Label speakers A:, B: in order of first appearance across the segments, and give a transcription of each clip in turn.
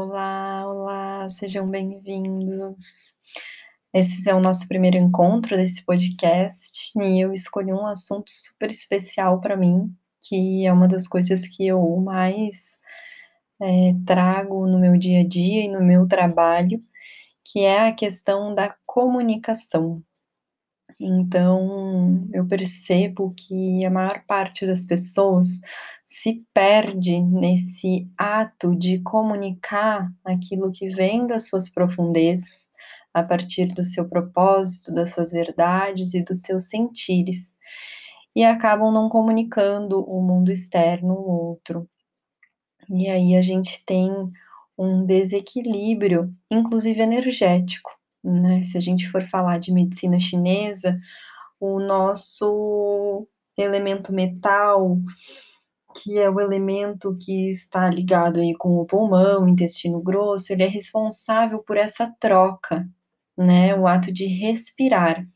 A: Olá, olá, sejam bem-vindos. Esse é o nosso primeiro encontro desse podcast e eu escolhi um assunto super especial para mim, que é uma das coisas que eu mais é, trago no meu dia a dia e no meu trabalho, que é a questão da comunicação. Então, eu percebo que a maior parte das pessoas se perde nesse ato de comunicar aquilo que vem das suas profundezas, a partir do seu propósito, das suas verdades e dos seus sentires, e acabam não comunicando o mundo externo, o outro. E aí a gente tem um desequilíbrio, inclusive energético, né? Se a gente for falar de medicina chinesa, o nosso elemento metal, que é o elemento que está ligado aí com o pulmão, intestino grosso, ele é responsável por essa troca, né? O ato de respirar.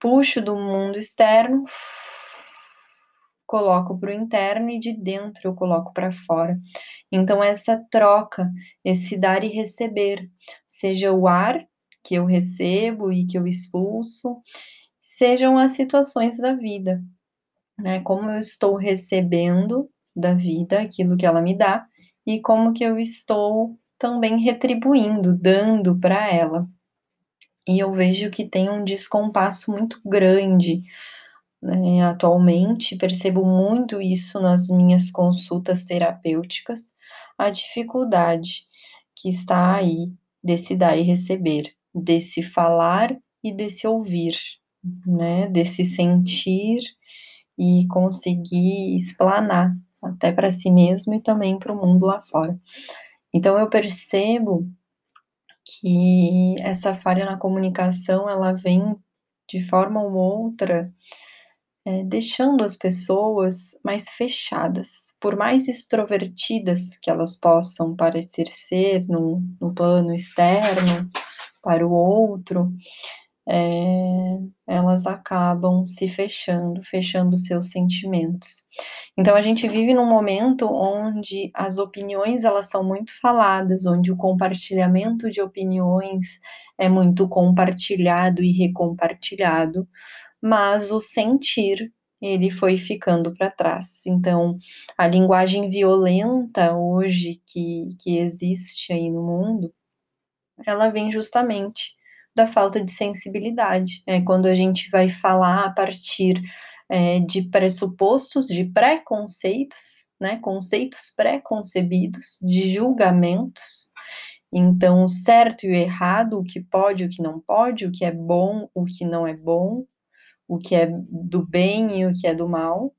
A: Puxo do mundo externo, coloco para o interno e de dentro eu coloco para fora. Então, essa troca, esse dar e receber, seja o ar que eu recebo e que eu expulso, sejam as situações da vida, né? Como eu estou recebendo da vida aquilo que ela me dá e como que eu estou também retribuindo, dando para ela. E eu vejo que tem um descompasso muito grande né, atualmente, percebo muito isso nas minhas consultas terapêuticas, a dificuldade que está aí desse dar e receber desse falar e desse ouvir, né? Desse sentir e conseguir explanar até para si mesmo e também para o mundo lá fora. Então eu percebo que essa falha na comunicação ela vem de forma ou outra é, deixando as pessoas mais fechadas, por mais extrovertidas que elas possam parecer ser no, no plano externo, para o outro, é, elas acabam se fechando, fechando seus sentimentos. Então a gente vive num momento onde as opiniões elas são muito faladas, onde o compartilhamento de opiniões é muito compartilhado e recompartilhado, mas o sentir ele foi ficando para trás. Então, a linguagem violenta hoje que, que existe aí no mundo, ela vem justamente da falta de sensibilidade. É quando a gente vai falar a partir é, de pressupostos, de preconceitos, né, conceitos pré-concebidos, de julgamentos. Então, o certo e o errado, o que pode, o que não pode, o que é bom, o que não é bom, o que é do bem e o que é do mal.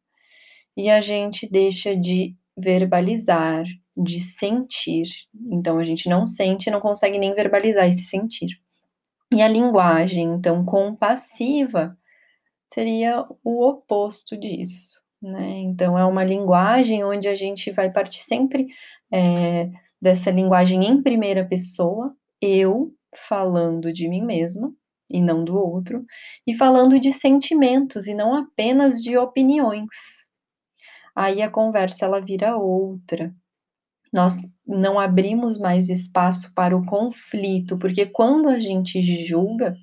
A: E a gente deixa de verbalizar, de sentir. Então a gente não sente, não consegue nem verbalizar esse sentir. E a linguagem, então, compassiva seria o oposto disso, né? Então é uma linguagem onde a gente vai partir sempre é, dessa linguagem em primeira pessoa, eu falando de mim mesma e não do outro, e falando de sentimentos e não apenas de opiniões. Aí a conversa ela vira outra, nós não abrimos mais espaço para o conflito, porque quando a gente julga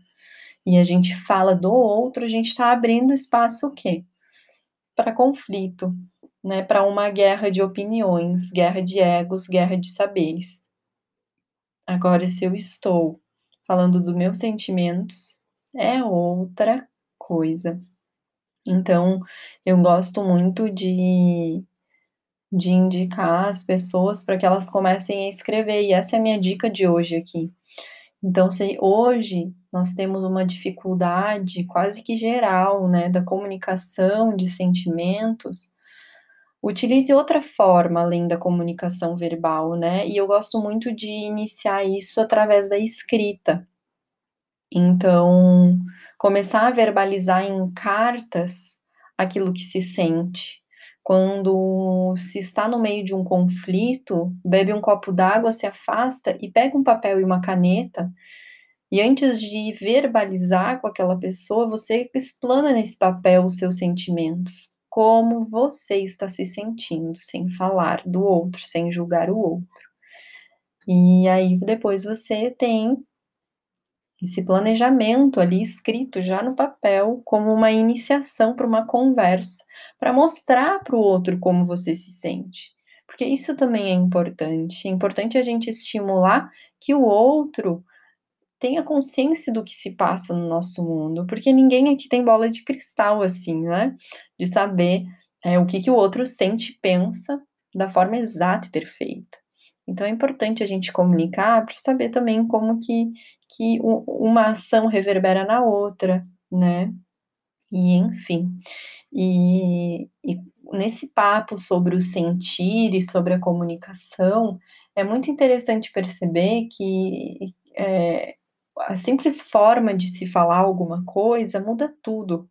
A: e a gente fala do outro, a gente está abrindo espaço o quê? Para conflito, né? Para uma guerra de opiniões, guerra de egos, guerra de saberes. Agora, se eu estou falando dos meus sentimentos, é outra coisa. Então, eu gosto muito de de indicar as pessoas para que elas comecem a escrever. E essa é a minha dica de hoje aqui. Então, se hoje nós temos uma dificuldade quase que geral, né, da comunicação de sentimentos, utilize outra forma além da comunicação verbal, né? E eu gosto muito de iniciar isso através da escrita. Então, começar a verbalizar em cartas aquilo que se sente, quando se está no meio de um conflito, bebe um copo d'água, se afasta e pega um papel e uma caneta. E antes de verbalizar com aquela pessoa, você explana nesse papel os seus sentimentos, como você está se sentindo, sem falar do outro, sem julgar o outro. E aí depois você tem esse planejamento ali escrito já no papel, como uma iniciação para uma conversa, para mostrar para o outro como você se sente. Porque isso também é importante. É importante a gente estimular que o outro tenha consciência do que se passa no nosso mundo, porque ninguém aqui tem bola de cristal, assim, né? De saber é, o que, que o outro sente e pensa da forma exata e perfeita. Então é importante a gente comunicar para saber também como que, que uma ação reverbera na outra, né? E enfim. E, e nesse papo sobre o sentir e sobre a comunicação, é muito interessante perceber que é, a simples forma de se falar alguma coisa muda tudo.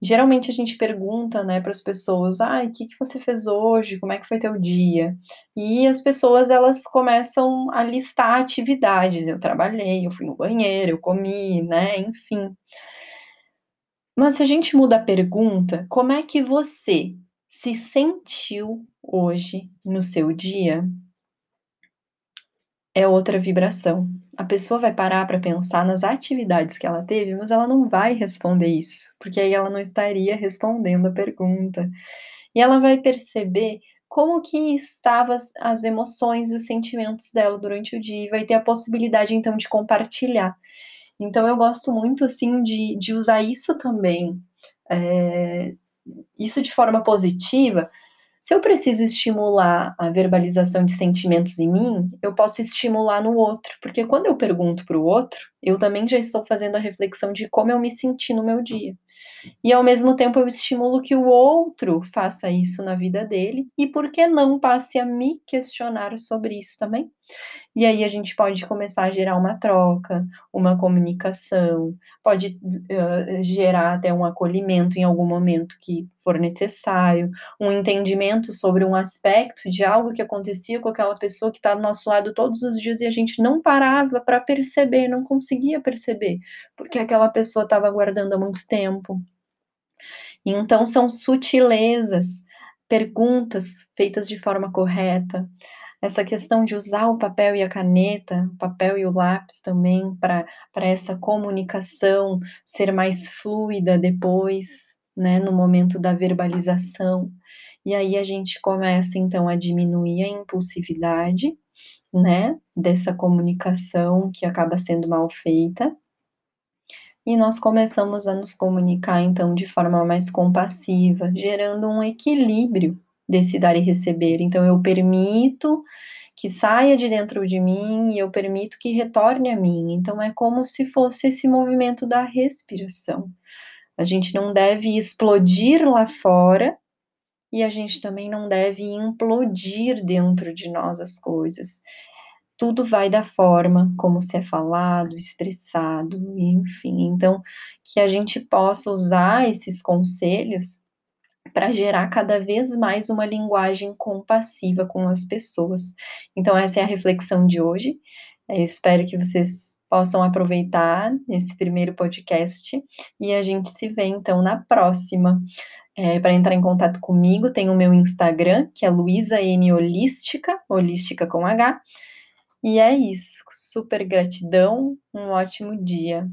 A: Geralmente a gente pergunta, né, para as pessoas: "Ai, o que que você fez hoje? Como é que foi teu dia?". E as pessoas elas começam a listar atividades: "Eu trabalhei, eu fui no banheiro, eu comi", né, enfim. Mas se a gente muda a pergunta: "Como é que você se sentiu hoje no seu dia?", é outra vibração. A pessoa vai parar para pensar nas atividades que ela teve, mas ela não vai responder isso, porque aí ela não estaria respondendo a pergunta. E ela vai perceber como que estavam as, emoções e os sentimentos dela durante o dia e vai ter a possibilidade então de compartilhar. Então eu gosto muito assim de, de usar isso também, é, isso de forma positiva, se eu preciso estimular a verbalização de sentimentos em mim, eu posso estimular no outro, porque quando eu pergunto para o outro, eu também já estou fazendo a reflexão de como eu me senti no meu dia. E ao mesmo tempo eu estimulo que o outro faça isso na vida dele, e por que não passe a me questionar sobre isso também? E aí a gente pode começar a gerar uma troca, uma comunicação, pode uh, gerar até um acolhimento em algum momento que for necessário, um entendimento sobre um aspecto de algo que acontecia com aquela pessoa que está do nosso lado todos os dias e a gente não parava para perceber, não conseguia perceber, porque aquela pessoa estava guardando há muito tempo. Então são sutilezas, perguntas feitas de forma correta, essa questão de usar o papel e a caneta, papel e o lápis também, para essa comunicação ser mais fluida depois, né, no momento da verbalização. E aí a gente começa então a diminuir a impulsividade, né, dessa comunicação que acaba sendo mal feita. E nós começamos a nos comunicar então de forma mais compassiva, gerando um equilíbrio desse dar e receber. Então, eu permito que saia de dentro de mim e eu permito que retorne a mim. Então, é como se fosse esse movimento da respiração. A gente não deve explodir lá fora e a gente também não deve implodir dentro de nós as coisas. Tudo vai da forma como se é falado, expressado, enfim. Então, que a gente possa usar esses conselhos para gerar cada vez mais uma linguagem compassiva com as pessoas. Então, essa é a reflexão de hoje. Eu espero que vocês possam aproveitar esse primeiro podcast e a gente se vê então na próxima. É, para entrar em contato comigo, tem o meu Instagram, que é Luísa M Holística, holística com H. E é isso. Super gratidão, um ótimo dia.